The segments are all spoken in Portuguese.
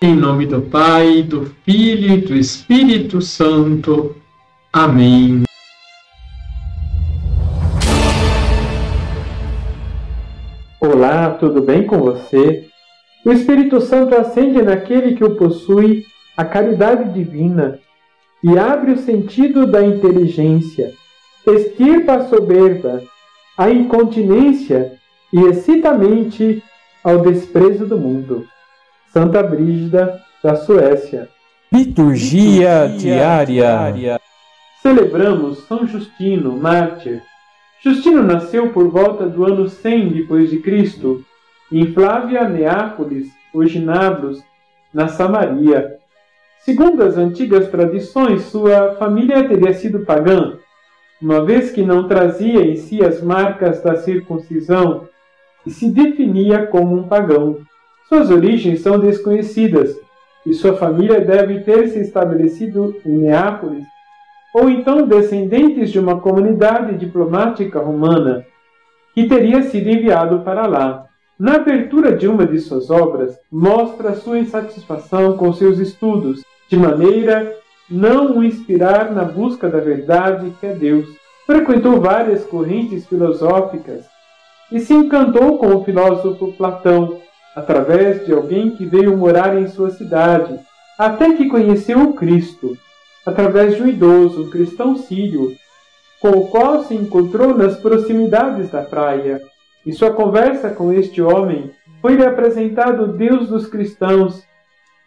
Em nome do Pai, do Filho e do Espírito Santo. Amém. Olá, tudo bem com você? O Espírito Santo acende naquele que o possui a caridade divina e abre o sentido da inteligência, extirpa a soberba, a incontinência e excita a mente ao desprezo do mundo. Santa Brígida, da Suécia. Liturgia, Liturgia diária. diária. Celebramos São Justino, mártir. Justino nasceu por volta do ano 100 depois de Cristo, em Flávia Neápolis, hoje Nablus, na Samaria. Segundo as antigas tradições, sua família teria sido pagã, uma vez que não trazia em si as marcas da circuncisão e se definia como um pagão. Suas origens são desconhecidas e sua família deve ter se estabelecido em Neápolis ou então descendentes de uma comunidade diplomática romana que teria sido enviado para lá. Na abertura de uma de suas obras, mostra sua insatisfação com seus estudos, de maneira não o inspirar na busca da verdade que é Deus. Frequentou várias correntes filosóficas e se encantou com o filósofo Platão, através de alguém que veio morar em sua cidade, até que conheceu o Cristo, através de um idoso, um cristão sírio, com o qual se encontrou nas proximidades da praia. Em sua conversa com este homem, foi-lhe apresentado o Deus dos cristãos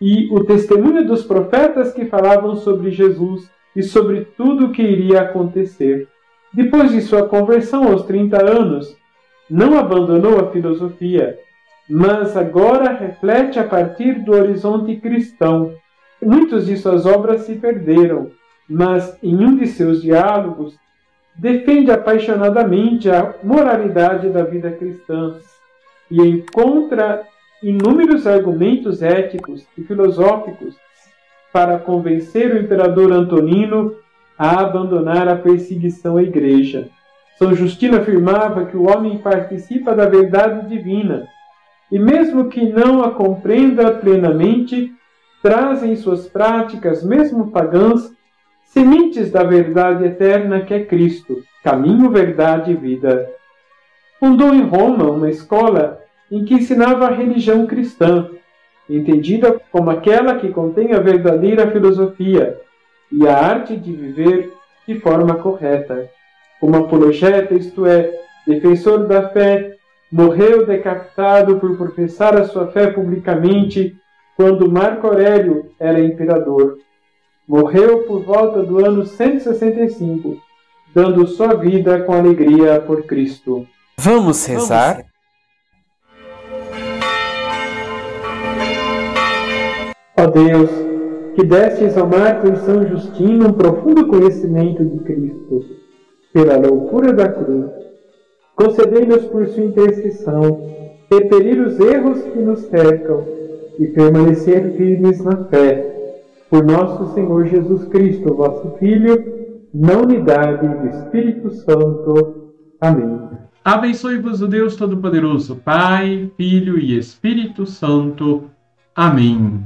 e o testemunho dos profetas que falavam sobre Jesus e sobre tudo o que iria acontecer. Depois de sua conversão aos 30 anos, não abandonou a filosofia, mas agora reflete a partir do horizonte cristão. Muitas de suas obras se perderam, mas em um de seus diálogos defende apaixonadamente a moralidade da vida cristã e encontra inúmeros argumentos éticos e filosóficos para convencer o imperador Antonino a abandonar a perseguição à igreja. São Justino afirmava que o homem participa da verdade divina e, mesmo que não a compreenda plenamente, traz em suas práticas, mesmo pagãs, sementes da verdade eterna que é Cristo, caminho, verdade e vida. Fundou em Roma uma escola em que ensinava a religião cristã, entendida como aquela que contém a verdadeira filosofia e a arte de viver de forma correta. Como apologeta, isto é, defensor da fé, morreu decapitado por professar a sua fé publicamente quando Marco Aurélio era imperador. Morreu por volta do ano 165, dando sua vida com alegria por Cristo. Vamos rezar? Ó Deus, que destes ao Marco São Justino um profundo conhecimento de Cristo, pela loucura da cruz, concedei-nos por sua intercessão repelir os erros que nos cercam e permanecer firmes na fé. Por nosso Senhor Jesus Cristo, vosso Filho, na unidade do Espírito Santo. Amém. Abençoe-vos o Deus Todo-Poderoso, Pai, Filho e Espírito Santo. Amém.